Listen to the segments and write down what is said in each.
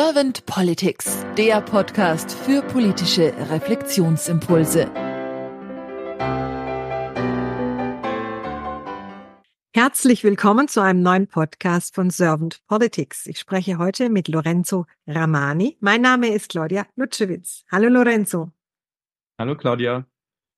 Servant Politics, der Podcast für politische Reflexionsimpulse. Herzlich willkommen zu einem neuen Podcast von Servant Politics. Ich spreche heute mit Lorenzo Ramani. Mein Name ist Claudia Lutschewitz. Hallo Lorenzo. Hallo Claudia.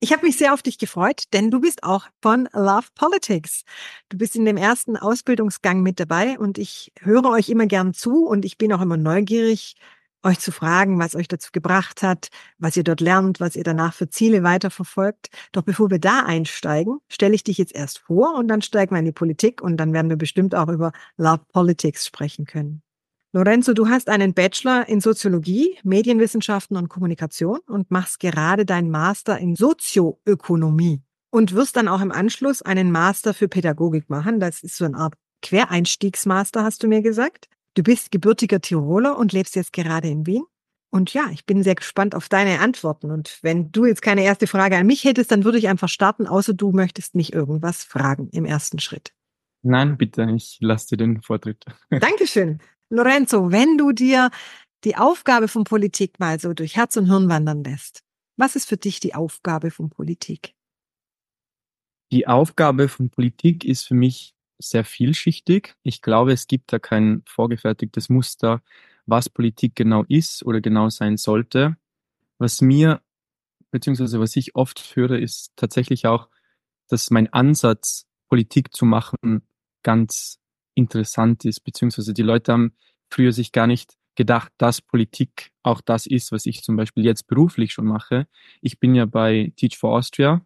Ich habe mich sehr auf dich gefreut, denn du bist auch von Love Politics. Du bist in dem ersten Ausbildungsgang mit dabei und ich höre euch immer gern zu und ich bin auch immer neugierig, euch zu fragen, was euch dazu gebracht hat, was ihr dort lernt, was ihr danach für Ziele weiterverfolgt. Doch bevor wir da einsteigen, stelle ich dich jetzt erst vor und dann steigen wir in die Politik und dann werden wir bestimmt auch über Love Politics sprechen können. Lorenzo, du hast einen Bachelor in Soziologie, Medienwissenschaften und Kommunikation und machst gerade deinen Master in Sozioökonomie und wirst dann auch im Anschluss einen Master für Pädagogik machen. Das ist so eine Art Quereinstiegsmaster, hast du mir gesagt. Du bist gebürtiger Tiroler und lebst jetzt gerade in Wien. Und ja, ich bin sehr gespannt auf deine Antworten. Und wenn du jetzt keine erste Frage an mich hättest, dann würde ich einfach starten, außer du möchtest mich irgendwas fragen im ersten Schritt. Nein, bitte, ich lasse dir den Vortritt. Dankeschön. Lorenzo, wenn du dir die Aufgabe von Politik mal so durch Herz und Hirn wandern lässt, was ist für dich die Aufgabe von Politik? Die Aufgabe von Politik ist für mich sehr vielschichtig. Ich glaube, es gibt da kein vorgefertigtes Muster, was Politik genau ist oder genau sein sollte. Was mir, beziehungsweise was ich oft höre, ist tatsächlich auch, dass mein Ansatz, Politik zu machen, ganz interessant ist, beziehungsweise die Leute haben früher sich gar nicht gedacht, dass Politik auch das ist, was ich zum Beispiel jetzt beruflich schon mache. Ich bin ja bei Teach for Austria.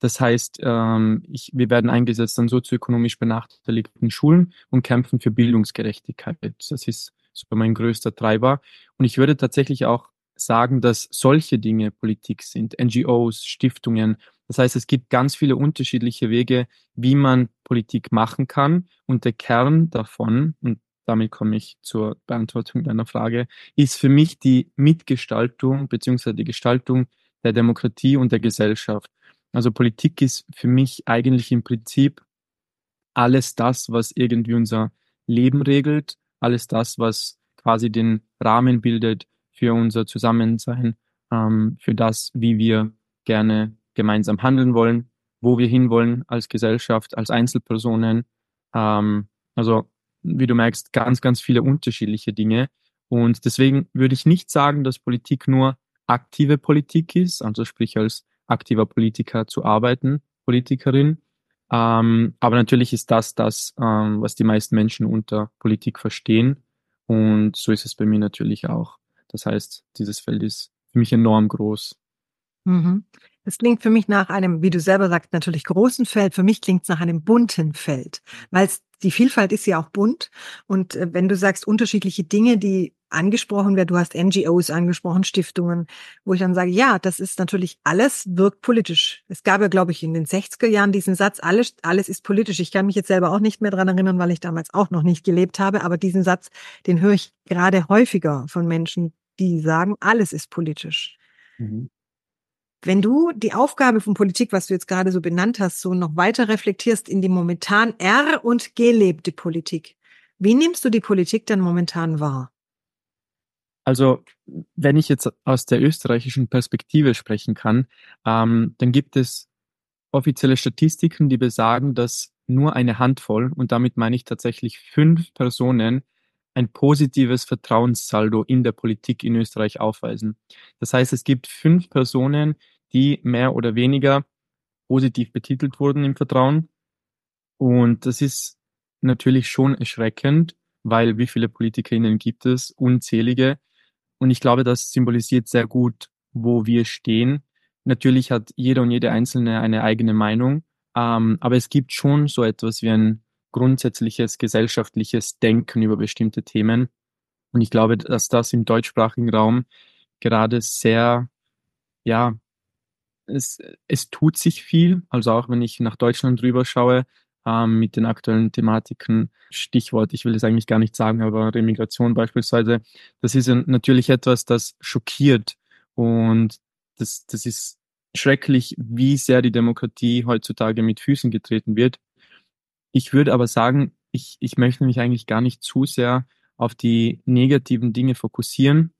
Das heißt, ähm, ich, wir werden eingesetzt an sozioökonomisch benachteiligten Schulen und kämpfen für Bildungsgerechtigkeit. Das ist so mein größter Treiber. Und ich würde tatsächlich auch sagen, dass solche Dinge Politik sind, NGOs, Stiftungen. Das heißt, es gibt ganz viele unterschiedliche Wege, wie man Politik machen kann. Und der Kern davon, und damit komme ich zur Beantwortung deiner Frage, ist für mich die Mitgestaltung beziehungsweise die Gestaltung der Demokratie und der Gesellschaft. Also Politik ist für mich eigentlich im Prinzip alles das, was irgendwie unser Leben regelt, alles das, was quasi den Rahmen bildet für unser Zusammensein, ähm, für das, wie wir gerne gemeinsam handeln wollen, wo wir hinwollen als Gesellschaft, als Einzelpersonen. Ähm, also, wie du merkst, ganz, ganz viele unterschiedliche Dinge. Und deswegen würde ich nicht sagen, dass Politik nur aktive Politik ist, also sprich als aktiver Politiker zu arbeiten, Politikerin. Ähm, aber natürlich ist das das, ähm, was die meisten Menschen unter Politik verstehen. Und so ist es bei mir natürlich auch. Das heißt, dieses Feld ist für mich enorm groß. Mhm. Das klingt für mich nach einem, wie du selber sagst, natürlich großen Feld. Für mich klingt es nach einem bunten Feld, weil die Vielfalt ist ja auch bunt. Und äh, wenn du sagst, unterschiedliche Dinge, die angesprochen werden, du hast NGOs angesprochen, Stiftungen, wo ich dann sage, ja, das ist natürlich alles wirkt politisch. Es gab ja, glaube ich, in den 60er Jahren diesen Satz, alles, alles ist politisch. Ich kann mich jetzt selber auch nicht mehr dran erinnern, weil ich damals auch noch nicht gelebt habe. Aber diesen Satz, den höre ich gerade häufiger von Menschen, die sagen, alles ist politisch. Mhm. Wenn du die Aufgabe von Politik, was du jetzt gerade so benannt hast, so noch weiter reflektierst in die momentan er- und gelebte Politik, wie nimmst du die Politik dann momentan wahr? Also, wenn ich jetzt aus der österreichischen Perspektive sprechen kann, ähm, dann gibt es offizielle Statistiken, die besagen, dass nur eine Handvoll, und damit meine ich tatsächlich fünf Personen, ein positives Vertrauenssaldo in der Politik in Österreich aufweisen. Das heißt, es gibt fünf Personen, die mehr oder weniger positiv betitelt wurden im Vertrauen. Und das ist natürlich schon erschreckend, weil wie viele PolitikerInnen gibt es? Unzählige. Und ich glaube, das symbolisiert sehr gut, wo wir stehen. Natürlich hat jeder und jede Einzelne eine eigene Meinung, ähm, aber es gibt schon so etwas wie ein grundsätzliches gesellschaftliches Denken über bestimmte Themen. Und ich glaube, dass das im deutschsprachigen Raum gerade sehr, ja, es, es tut sich viel. Also auch wenn ich nach Deutschland drüber schaue, ähm, mit den aktuellen Thematiken, Stichwort, ich will es eigentlich gar nicht sagen, aber Remigration beispielsweise, das ist natürlich etwas, das schockiert. Und das, das ist schrecklich, wie sehr die Demokratie heutzutage mit Füßen getreten wird. Ich würde aber sagen, ich, ich möchte mich eigentlich gar nicht zu sehr auf die negativen Dinge fokussieren,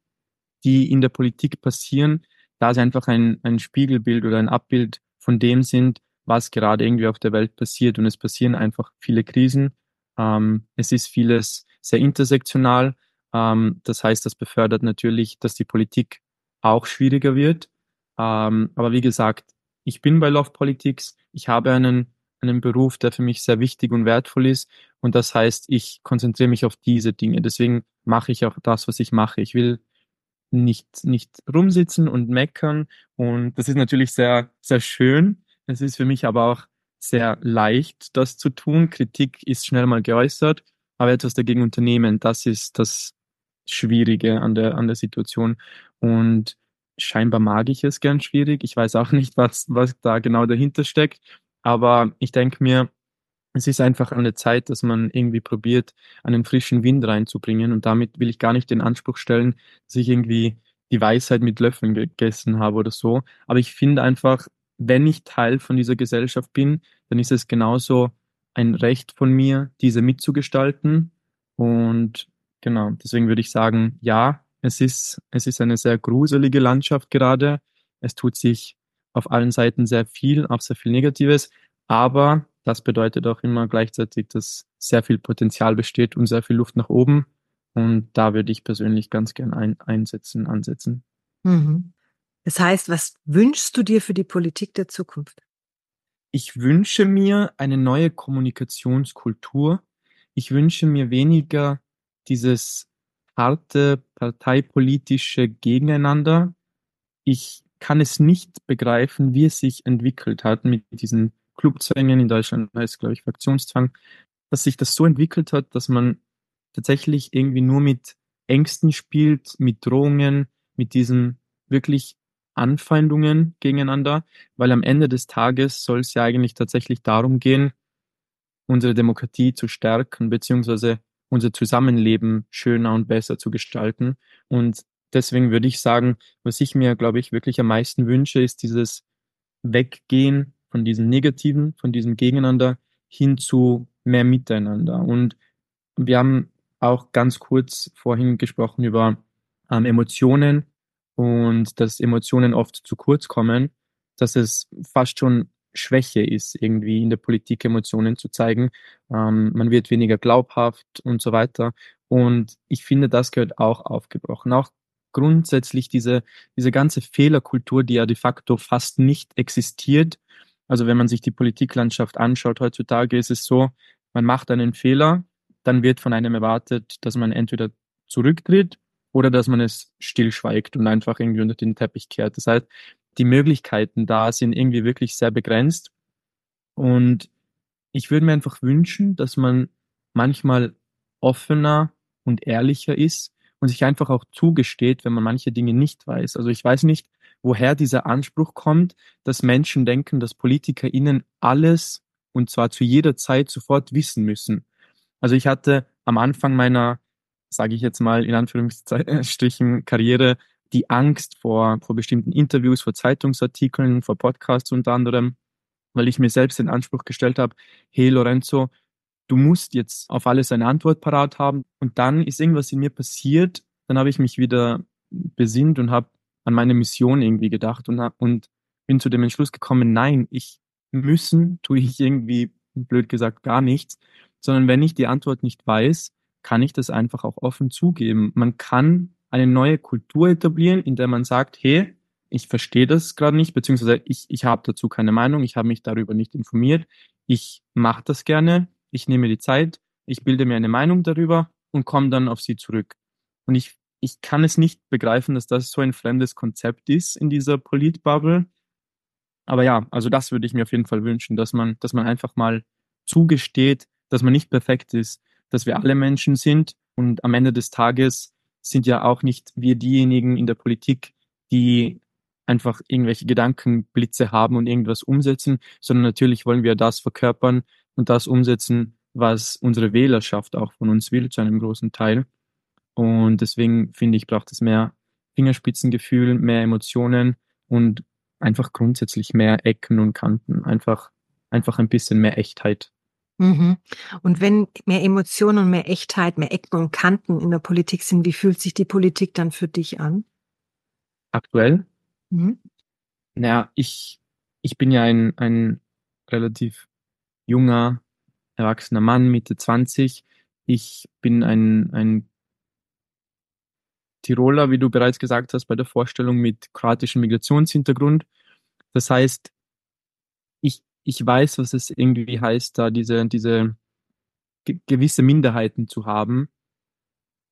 die in der Politik passieren, da sie einfach ein, ein Spiegelbild oder ein Abbild von dem sind, was gerade irgendwie auf der Welt passiert. Und es passieren einfach viele Krisen. Ähm, es ist vieles sehr intersektional. Ähm, das heißt, das befördert natürlich, dass die Politik auch schwieriger wird. Ähm, aber wie gesagt, ich bin bei Love Politics. Ich habe einen, einen Beruf, der für mich sehr wichtig und wertvoll ist. Und das heißt, ich konzentriere mich auf diese Dinge. Deswegen mache ich auch das, was ich mache. Ich will nicht, nicht rumsitzen und meckern. Und das ist natürlich sehr, sehr schön. Es ist für mich aber auch sehr leicht, das zu tun. Kritik ist schnell mal geäußert, aber etwas dagegen unternehmen, das ist das Schwierige an der, an der Situation. Und scheinbar mag ich es gern schwierig. Ich weiß auch nicht, was, was da genau dahinter steckt. Aber ich denke mir, es ist einfach eine Zeit, dass man irgendwie probiert, einen frischen Wind reinzubringen. Und damit will ich gar nicht den Anspruch stellen, dass ich irgendwie die Weisheit mit Löffeln gegessen habe oder so. Aber ich finde einfach, wenn ich Teil von dieser Gesellschaft bin, dann ist es genauso ein Recht von mir, diese mitzugestalten. Und genau, deswegen würde ich sagen, ja, es ist, es ist eine sehr gruselige Landschaft gerade. Es tut sich auf allen Seiten sehr viel, auch sehr viel Negatives. Aber das bedeutet auch immer gleichzeitig, dass sehr viel Potenzial besteht und sehr viel Luft nach oben. Und da würde ich persönlich ganz gern ein, einsetzen, ansetzen. Mhm. Das heißt, was wünschst du dir für die Politik der Zukunft? Ich wünsche mir eine neue Kommunikationskultur. Ich wünsche mir weniger dieses harte parteipolitische Gegeneinander. Ich kann es nicht begreifen, wie es sich entwickelt hat mit diesen Clubzwängen. In Deutschland heißt es, glaube ich, Fraktionszwang, dass sich das so entwickelt hat, dass man tatsächlich irgendwie nur mit Ängsten spielt, mit Drohungen, mit diesen wirklich Anfeindungen gegeneinander, weil am Ende des Tages soll es ja eigentlich tatsächlich darum gehen, unsere Demokratie zu stärken, beziehungsweise unser Zusammenleben schöner und besser zu gestalten. Und deswegen würde ich sagen, was ich mir, glaube ich, wirklich am meisten wünsche, ist dieses Weggehen von diesem Negativen, von diesem Gegeneinander hin zu mehr Miteinander. Und wir haben auch ganz kurz vorhin gesprochen über ähm, Emotionen und dass Emotionen oft zu kurz kommen, dass es fast schon Schwäche ist, irgendwie in der Politik Emotionen zu zeigen. Ähm, man wird weniger glaubhaft und so weiter. Und ich finde, das gehört auch aufgebrochen. Auch grundsätzlich diese, diese ganze Fehlerkultur, die ja de facto fast nicht existiert. Also wenn man sich die Politiklandschaft anschaut heutzutage, ist es so, man macht einen Fehler, dann wird von einem erwartet, dass man entweder zurücktritt oder dass man es stillschweigt und einfach irgendwie unter den Teppich kehrt. Das heißt, die Möglichkeiten da sind irgendwie wirklich sehr begrenzt. Und ich würde mir einfach wünschen, dass man manchmal offener und ehrlicher ist und sich einfach auch zugesteht, wenn man manche Dinge nicht weiß. Also ich weiß nicht, woher dieser Anspruch kommt, dass Menschen denken, dass PolitikerInnen alles und zwar zu jeder Zeit sofort wissen müssen. Also ich hatte am Anfang meiner, sage ich jetzt mal in Anführungsstrichen, Karriere die Angst vor, vor bestimmten Interviews, vor Zeitungsartikeln, vor Podcasts unter anderem, weil ich mir selbst den Anspruch gestellt habe, hey Lorenzo, du musst jetzt auf alles eine Antwort parat haben. Und dann ist irgendwas in mir passiert, dann habe ich mich wieder besinnt und habe an meine Mission irgendwie gedacht und, und bin zu dem Entschluss gekommen, nein, ich müssen tue ich irgendwie, blöd gesagt, gar nichts, sondern wenn ich die Antwort nicht weiß, kann ich das einfach auch offen zugeben. Man kann eine neue Kultur etablieren, in der man sagt, hey, ich verstehe das gerade nicht, beziehungsweise ich, ich habe dazu keine Meinung, ich habe mich darüber nicht informiert, ich mache das gerne, ich nehme die Zeit, ich bilde mir eine Meinung darüber und komme dann auf sie zurück. Und ich, ich kann es nicht begreifen, dass das so ein fremdes Konzept ist in dieser Politbubble. Aber ja, also das würde ich mir auf jeden Fall wünschen, dass man, dass man einfach mal zugesteht, dass man nicht perfekt ist, dass wir alle Menschen sind und am Ende des Tages sind ja auch nicht wir diejenigen in der Politik, die einfach irgendwelche Gedankenblitze haben und irgendwas umsetzen, sondern natürlich wollen wir das verkörpern und das umsetzen, was unsere Wählerschaft auch von uns will, zu einem großen Teil. Und deswegen finde ich, braucht es mehr Fingerspitzengefühl, mehr Emotionen und einfach grundsätzlich mehr Ecken und Kanten, einfach, einfach ein bisschen mehr Echtheit. Mhm. Und wenn mehr Emotionen und mehr Echtheit, mehr Ecken und Kanten in der Politik sind, wie fühlt sich die Politik dann für dich an? Aktuell? Mhm. Naja, ich, ich bin ja ein, ein relativ junger, erwachsener Mann, Mitte 20. Ich bin ein, ein Tiroler, wie du bereits gesagt hast, bei der Vorstellung mit kroatischem Migrationshintergrund. Das heißt, ich, ich weiß, was es irgendwie heißt, da diese, diese gewisse Minderheiten zu haben.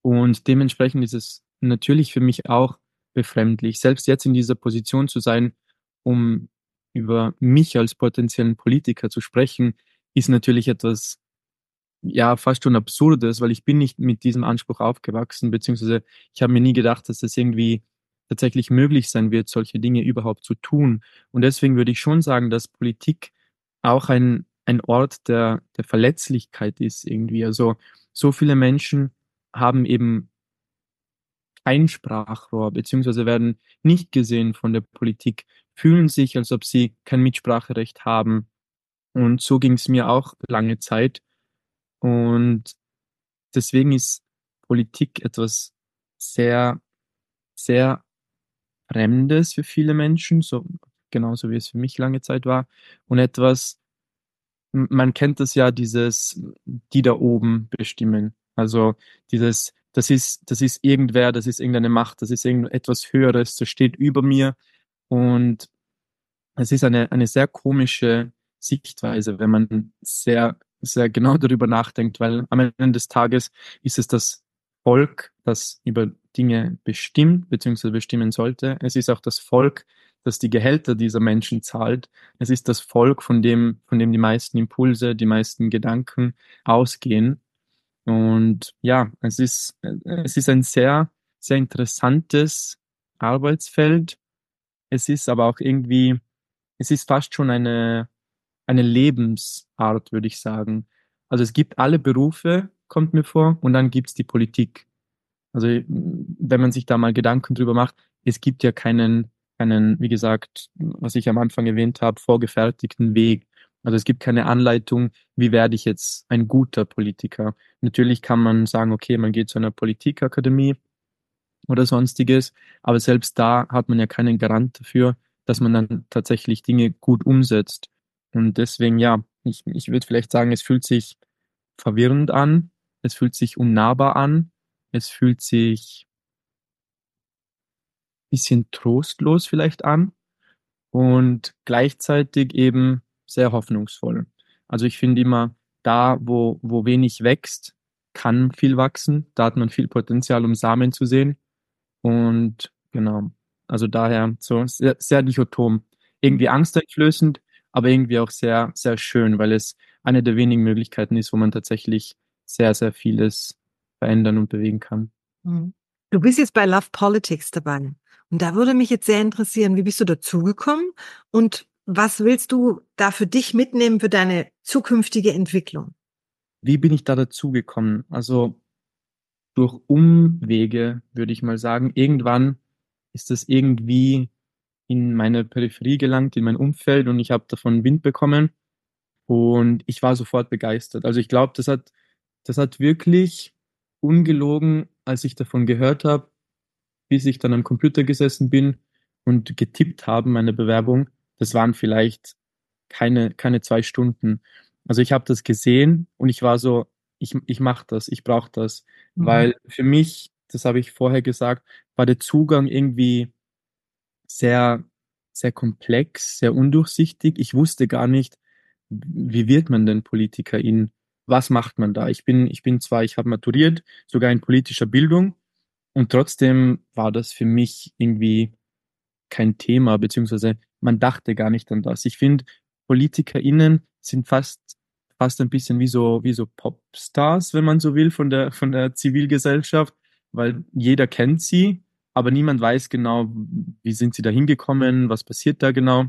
Und dementsprechend ist es natürlich für mich auch befremdlich, selbst jetzt in dieser Position zu sein, um über mich als potenziellen Politiker zu sprechen, ist natürlich etwas, ja, fast schon absurdes, weil ich bin nicht mit diesem Anspruch aufgewachsen, beziehungsweise ich habe mir nie gedacht, dass das irgendwie tatsächlich möglich sein wird, solche Dinge überhaupt zu tun. Und deswegen würde ich schon sagen, dass Politik auch ein, ein Ort der, der Verletzlichkeit ist irgendwie. Also so viele Menschen haben eben kein Sprachrohr, beziehungsweise werden nicht gesehen von der Politik, fühlen sich, als ob sie kein Mitspracherecht haben. Und so ging es mir auch lange Zeit. Und deswegen ist Politik etwas sehr, sehr Fremdes für viele Menschen, so genauso wie es für mich lange Zeit war. Und etwas, man kennt das ja, dieses, die da oben bestimmen. Also dieses, das ist, das ist irgendwer, das ist irgendeine Macht, das ist irgendetwas Höheres, das steht über mir. Und es ist eine, eine sehr komische Sichtweise, wenn man sehr, sehr genau darüber nachdenkt, weil am Ende des Tages ist es das Volk, das über Dinge bestimmt bzw. bestimmen sollte. Es ist auch das Volk, das die Gehälter dieser Menschen zahlt. Es ist das Volk, von dem, von dem die meisten Impulse, die meisten Gedanken ausgehen. Und ja, es ist, es ist ein sehr, sehr interessantes Arbeitsfeld. Es ist aber auch irgendwie, es ist fast schon eine, eine Lebensart, würde ich sagen. Also es gibt alle Berufe, kommt mir vor, und dann gibt's die Politik. Also wenn man sich da mal Gedanken drüber macht, es gibt ja keinen, keinen, wie gesagt, was ich am Anfang erwähnt habe, vorgefertigten Weg. Also es gibt keine Anleitung, wie werde ich jetzt ein guter Politiker. Natürlich kann man sagen, okay, man geht zu einer Politikakademie oder sonstiges, aber selbst da hat man ja keinen Garant dafür, dass man dann tatsächlich Dinge gut umsetzt. Und deswegen, ja, ich, ich würde vielleicht sagen, es fühlt sich verwirrend an, es fühlt sich unnahbar an, es fühlt sich bisschen trostlos vielleicht an und gleichzeitig eben sehr hoffnungsvoll. Also ich finde immer, da, wo, wo wenig wächst, kann viel wachsen. Da hat man viel Potenzial, um Samen zu sehen. Und genau, also daher so sehr, sehr dichotom. Irgendwie angsteinflößend, aber irgendwie auch sehr, sehr schön, weil es eine der wenigen Möglichkeiten ist, wo man tatsächlich sehr, sehr vieles verändern und bewegen kann. Mhm. Du bist jetzt bei Love Politics dabei. Und da würde mich jetzt sehr interessieren, wie bist du dazugekommen und was willst du da für dich mitnehmen für deine zukünftige Entwicklung? Wie bin ich da dazugekommen? Also durch Umwege, würde ich mal sagen. Irgendwann ist das irgendwie in meine Peripherie gelangt, in mein Umfeld und ich habe davon Wind bekommen und ich war sofort begeistert. Also ich glaube, das hat, das hat wirklich ungelogen, als ich davon gehört habe, bis ich dann am Computer gesessen bin und getippt habe, meine Bewerbung, das waren vielleicht keine, keine zwei Stunden. Also ich habe das gesehen und ich war so, ich, ich mache das, ich brauche das. Mhm. Weil für mich, das habe ich vorher gesagt, war der Zugang irgendwie sehr, sehr komplex, sehr undurchsichtig. Ich wusste gar nicht, wie wird man denn Politikerin? Was macht man da? Ich bin, ich bin zwar, ich habe maturiert, sogar in politischer Bildung, und trotzdem war das für mich irgendwie kein Thema, beziehungsweise man dachte gar nicht an das. Ich finde, PolitikerInnen sind fast, fast ein bisschen wie so, wie so Popstars, wenn man so will, von der, von der Zivilgesellschaft, weil jeder kennt sie, aber niemand weiß genau, wie sind sie da hingekommen, was passiert da genau.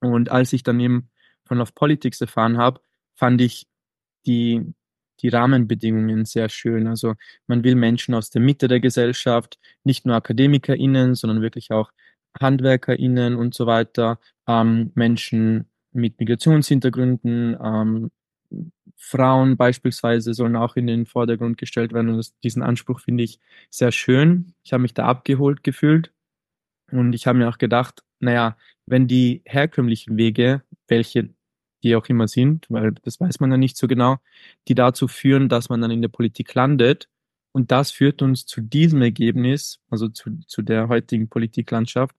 Und als ich dann eben von Love Politics erfahren habe, fand ich die, die Rahmenbedingungen sehr schön. Also man will Menschen aus der Mitte der Gesellschaft, nicht nur AkademikerInnen, sondern wirklich auch HandwerkerInnen und so weiter, ähm, Menschen mit Migrationshintergründen, ähm, Frauen beispielsweise sollen auch in den Vordergrund gestellt werden. Und das, diesen Anspruch finde ich sehr schön. Ich habe mich da abgeholt gefühlt. Und ich habe mir auch gedacht, naja, wenn die herkömmlichen Wege, welche die auch immer sind, weil das weiß man ja nicht so genau, die dazu führen, dass man dann in der Politik landet. Und das führt uns zu diesem Ergebnis, also zu, zu der heutigen Politiklandschaft,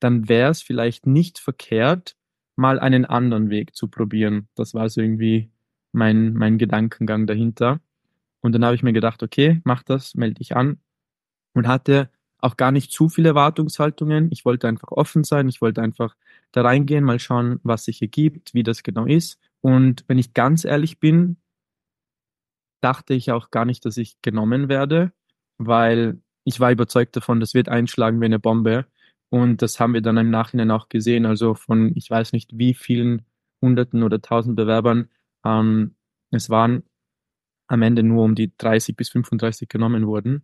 dann wäre es vielleicht nicht verkehrt, mal einen anderen Weg zu probieren. Das war so irgendwie mein, mein Gedankengang dahinter. Und dann habe ich mir gedacht, okay, mach das, melde dich an und hatte auch gar nicht zu viele Erwartungshaltungen. Ich wollte einfach offen sein, ich wollte einfach da reingehen, mal schauen, was sich ergibt, wie das genau ist. Und wenn ich ganz ehrlich bin, dachte ich auch gar nicht, dass ich genommen werde, weil ich war überzeugt davon, das wird einschlagen wie eine Bombe. Und das haben wir dann im Nachhinein auch gesehen. Also von, ich weiß nicht wie vielen Hunderten oder Tausend Bewerbern, ähm, es waren am Ende nur um die 30 bis 35 genommen wurden.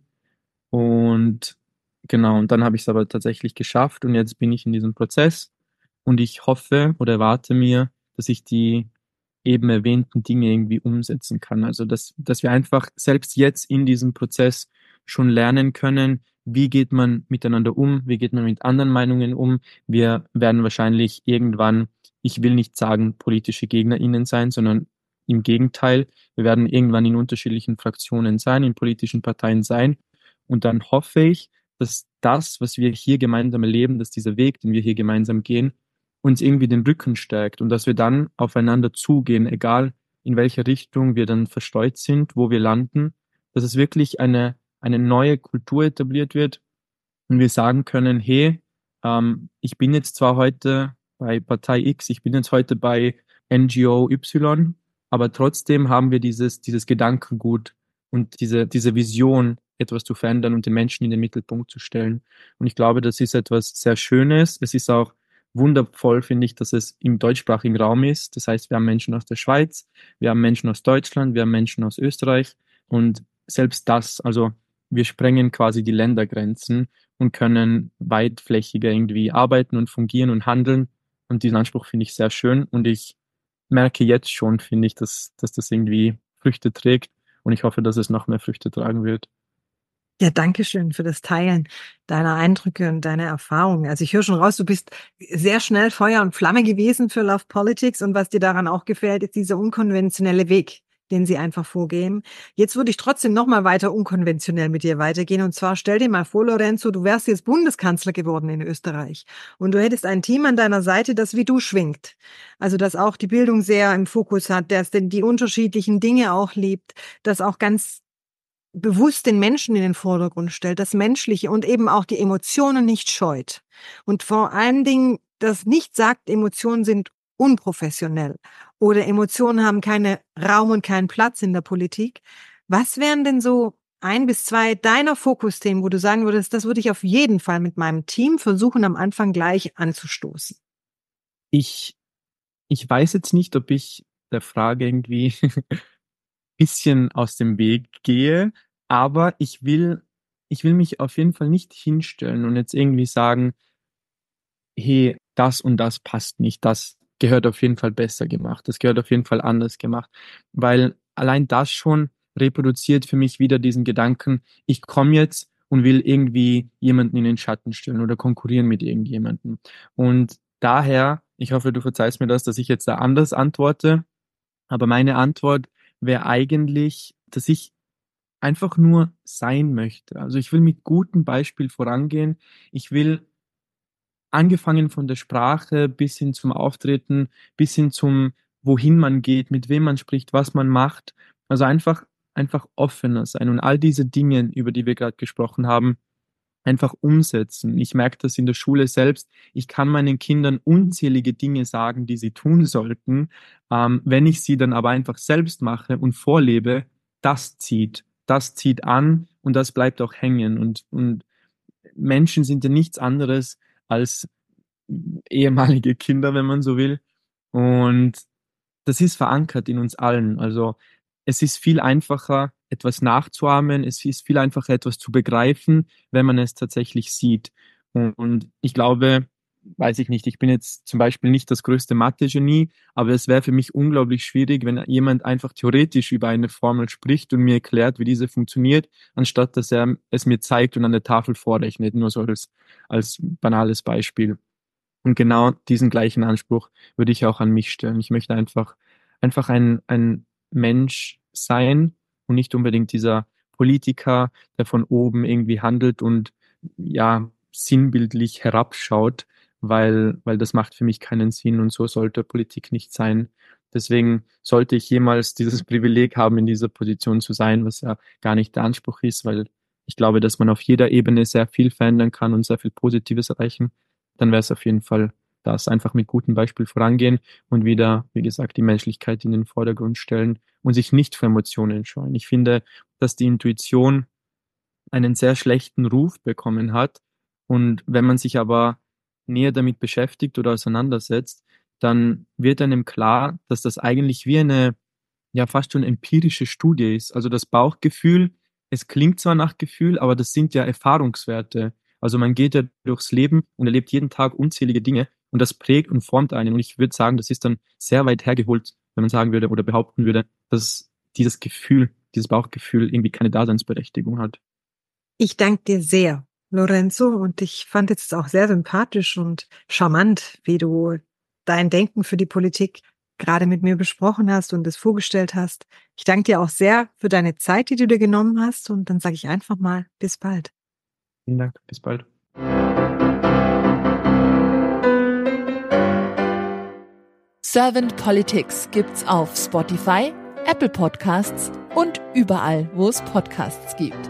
Und genau, und dann habe ich es aber tatsächlich geschafft und jetzt bin ich in diesem Prozess und ich hoffe oder erwarte mir, dass ich die eben erwähnten Dinge irgendwie umsetzen kann. Also dass, dass wir einfach selbst jetzt in diesem Prozess schon lernen können, wie geht man miteinander um, wie geht man mit anderen Meinungen um. Wir werden wahrscheinlich irgendwann, ich will nicht sagen politische GegnerInnen sein, sondern im Gegenteil, wir werden irgendwann in unterschiedlichen Fraktionen sein, in politischen Parteien sein. Und dann hoffe ich, dass das, was wir hier gemeinsam erleben, dass dieser Weg, den wir hier gemeinsam gehen, uns irgendwie den Rücken stärkt und dass wir dann aufeinander zugehen, egal in welcher Richtung wir dann verstreut sind, wo wir landen, dass es wirklich eine eine neue Kultur etabliert wird und wir sagen können, hey, ähm, ich bin jetzt zwar heute bei Partei X, ich bin jetzt heute bei NGO Y, aber trotzdem haben wir dieses, dieses Gedankengut und diese, diese Vision, etwas zu verändern und den Menschen in den Mittelpunkt zu stellen. Und ich glaube, das ist etwas sehr Schönes. Es ist auch wundervoll, finde ich, dass es im deutschsprachigen Raum ist. Das heißt, wir haben Menschen aus der Schweiz, wir haben Menschen aus Deutschland, wir haben Menschen aus Österreich und selbst das, also wir sprengen quasi die Ländergrenzen und können weitflächiger irgendwie arbeiten und fungieren und handeln. Und diesen Anspruch finde ich sehr schön. Und ich merke jetzt schon, finde ich, dass, dass das irgendwie Früchte trägt. Und ich hoffe, dass es noch mehr Früchte tragen wird. Ja, danke schön für das Teilen deiner Eindrücke und deiner Erfahrungen. Also ich höre schon raus, du bist sehr schnell Feuer und Flamme gewesen für Love Politics und was dir daran auch gefällt, ist dieser unkonventionelle Weg den sie einfach vorgehen. Jetzt würde ich trotzdem noch mal weiter unkonventionell mit dir weitergehen. Und zwar stell dir mal vor, Lorenzo, du wärst jetzt Bundeskanzler geworden in Österreich. Und du hättest ein Team an deiner Seite, das wie du schwingt. Also, das auch die Bildung sehr im Fokus hat, das denn die unterschiedlichen Dinge auch liebt, das auch ganz bewusst den Menschen in den Vordergrund stellt, das Menschliche und eben auch die Emotionen nicht scheut. Und vor allen Dingen das nicht sagt, Emotionen sind unprofessionell oder Emotionen haben keinen Raum und keinen Platz in der Politik. Was wären denn so ein bis zwei deiner Fokusthemen, wo du sagen würdest, das würde ich auf jeden Fall mit meinem Team versuchen, am Anfang gleich anzustoßen? Ich, ich weiß jetzt nicht, ob ich der Frage irgendwie bisschen aus dem Weg gehe, aber ich will, ich will mich auf jeden Fall nicht hinstellen und jetzt irgendwie sagen, hey, das und das passt nicht, das, gehört auf jeden Fall besser gemacht. Das gehört auf jeden Fall anders gemacht, weil allein das schon reproduziert für mich wieder diesen Gedanken, ich komme jetzt und will irgendwie jemanden in den Schatten stellen oder konkurrieren mit irgendjemandem. Und daher, ich hoffe, du verzeihst mir das, dass ich jetzt da anders antworte, aber meine Antwort wäre eigentlich, dass ich einfach nur sein möchte. Also ich will mit gutem Beispiel vorangehen. Ich will angefangen von der Sprache bis hin zum Auftreten, bis hin zum, wohin man geht, mit wem man spricht, was man macht. Also einfach, einfach offener sein und all diese Dinge, über die wir gerade gesprochen haben, einfach umsetzen. Ich merke das in der Schule selbst. Ich kann meinen Kindern unzählige Dinge sagen, die sie tun sollten. Ähm, wenn ich sie dann aber einfach selbst mache und vorlebe, das zieht. Das zieht an und das bleibt auch hängen. Und, und Menschen sind ja nichts anderes als ehemalige Kinder, wenn man so will. Und das ist verankert in uns allen. Also es ist viel einfacher, etwas nachzuahmen. Es ist viel einfacher, etwas zu begreifen, wenn man es tatsächlich sieht. Und ich glaube, weiß ich nicht, ich bin jetzt zum Beispiel nicht das größte Mathe-Genie, aber es wäre für mich unglaublich schwierig, wenn jemand einfach theoretisch über eine Formel spricht und mir erklärt, wie diese funktioniert, anstatt dass er es mir zeigt und an der Tafel vorrechnet, nur so als, als banales Beispiel. Und genau diesen gleichen Anspruch würde ich auch an mich stellen. Ich möchte einfach, einfach ein, ein Mensch sein und nicht unbedingt dieser Politiker, der von oben irgendwie handelt und ja, sinnbildlich herabschaut, weil, weil das macht für mich keinen Sinn und so sollte Politik nicht sein. Deswegen sollte ich jemals dieses Privileg haben, in dieser Position zu sein, was ja gar nicht der Anspruch ist, weil ich glaube, dass man auf jeder Ebene sehr viel verändern kann und sehr viel Positives erreichen, dann wäre es auf jeden Fall das einfach mit gutem Beispiel vorangehen und wieder, wie gesagt, die Menschlichkeit in den Vordergrund stellen und sich nicht für Emotionen scheuen. Ich finde, dass die Intuition einen sehr schlechten Ruf bekommen hat. Und wenn man sich aber näher damit beschäftigt oder auseinandersetzt, dann wird einem klar, dass das eigentlich wie eine, ja, fast schon empirische Studie ist. Also das Bauchgefühl, es klingt zwar nach Gefühl, aber das sind ja Erfahrungswerte. Also man geht ja durchs Leben und erlebt jeden Tag unzählige Dinge und das prägt und formt einen. Und ich würde sagen, das ist dann sehr weit hergeholt, wenn man sagen würde oder behaupten würde, dass dieses Gefühl, dieses Bauchgefühl irgendwie keine Daseinsberechtigung hat. Ich danke dir sehr, Lorenzo, und ich fand jetzt auch sehr sympathisch und charmant, wie du dein Denken für die Politik gerade mit mir besprochen hast und es vorgestellt hast. Ich danke dir auch sehr für deine Zeit, die du dir genommen hast. Und dann sage ich einfach mal, bis bald. Vielen Dank, bis bald. Servant Politics gibt's auf Spotify, Apple Podcasts und überall, wo es Podcasts gibt.